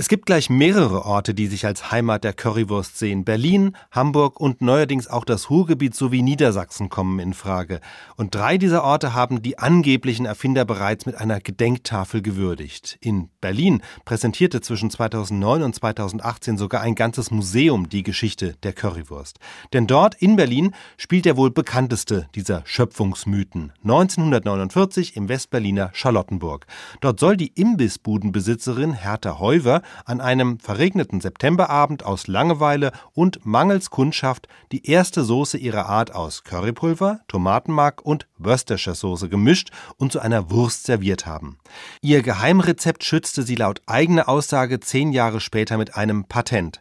Es gibt gleich mehrere Orte, die sich als Heimat der Currywurst sehen. Berlin, Hamburg und neuerdings auch das Ruhrgebiet sowie Niedersachsen kommen in Frage. Und drei dieser Orte haben die angeblichen Erfinder bereits mit einer Gedenktafel gewürdigt. In Berlin präsentierte zwischen 2009 und 2018 sogar ein ganzes Museum die Geschichte der Currywurst. Denn dort in Berlin spielt der wohl bekannteste dieser Schöpfungsmythen. 1949 im Westberliner Charlottenburg. Dort soll die Imbissbudenbesitzerin Hertha Heuver an einem verregneten Septemberabend aus Langeweile und mangels Kundschaft die erste Soße ihrer Art aus Currypulver, Tomatenmark und Worcestershire Soße gemischt und zu einer Wurst serviert haben. Ihr Geheimrezept schützte sie laut eigener Aussage zehn Jahre später mit einem Patent.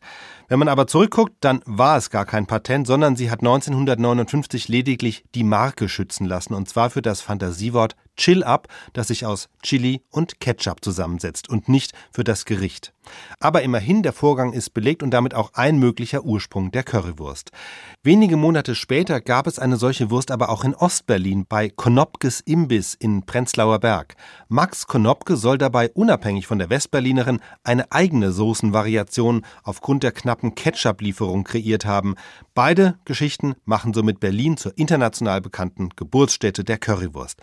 Wenn man aber zurückguckt, dann war es gar kein Patent, sondern sie hat 1959 lediglich die Marke schützen lassen, und zwar für das Fantasiewort Chill Up, das sich aus Chili und Ketchup zusammensetzt und nicht für das Gericht. Aber immerhin, der Vorgang ist belegt und damit auch ein möglicher Ursprung der Currywurst. Wenige Monate später gab es eine solche Wurst aber auch in Ostberlin bei Konopkes Imbiss in Prenzlauer Berg. Max Konopke soll dabei unabhängig von der Westberlinerin eine eigene Soßenvariation aufgrund der knappen Ketchup-Lieferung kreiert haben. Beide Geschichten machen somit Berlin zur international bekannten Geburtsstätte der Currywurst.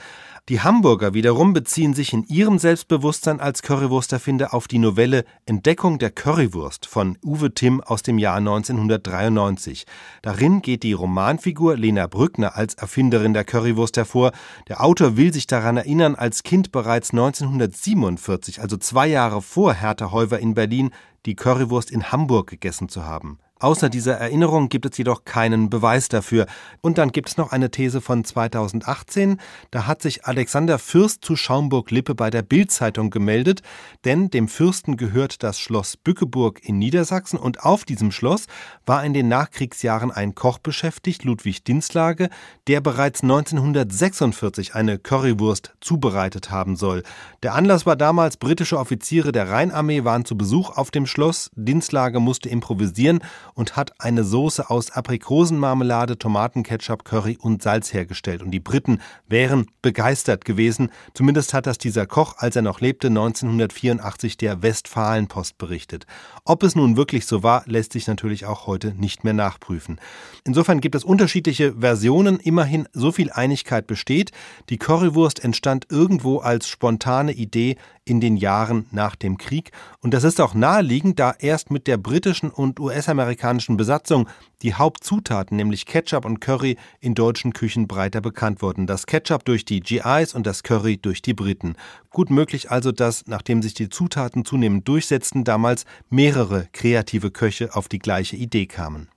Die Hamburger wiederum beziehen sich in ihrem Selbstbewusstsein als Currywursterfinder auf die Novelle Entdeckung der Currywurst von Uwe Timm aus dem Jahr 1993. Darin geht die Romanfigur Lena Brückner als Erfinderin der Currywurst hervor. Der Autor will sich daran erinnern, als Kind bereits 1947, also zwei Jahre vor Hertha Heuver in Berlin, die Currywurst in Hamburg gegessen zu haben. Außer dieser Erinnerung gibt es jedoch keinen Beweis dafür. Und dann gibt es noch eine These von 2018. Da hat sich Alexander Fürst zu Schaumburg-Lippe bei der Bild-Zeitung gemeldet, denn dem Fürsten gehört das Schloss Bückeburg in Niedersachsen und auf diesem Schloss war in den Nachkriegsjahren ein Koch beschäftigt, Ludwig Dinslage, der bereits 1946 eine Currywurst zubereitet haben soll. Der Anlass war damals, britische Offiziere der Rheinarmee waren zu Besuch auf dem Schloss. Dinslage musste improvisieren und hat eine Soße aus Aprikosenmarmelade, Tomatenketchup, Curry und Salz hergestellt. Und die Briten wären begeistert gewesen. Zumindest hat das dieser Koch, als er noch lebte, 1984 der Westfalenpost berichtet. Ob es nun wirklich so war, lässt sich natürlich auch heute nicht mehr nachprüfen. Insofern gibt es unterschiedliche Versionen. Immerhin so viel Einigkeit besteht. Die Currywurst entstand irgendwo als spontane Idee in den Jahren nach dem Krieg. Und das ist auch naheliegend, da erst mit der britischen und US-amerikanischen Besatzung die Hauptzutaten, nämlich Ketchup und Curry, in deutschen Küchen breiter bekannt wurden. Das Ketchup durch die GIs und das Curry durch die Briten. Gut möglich also, dass, nachdem sich die Zutaten zunehmend durchsetzten, damals mehrere kreative Köche auf die gleiche Idee kamen.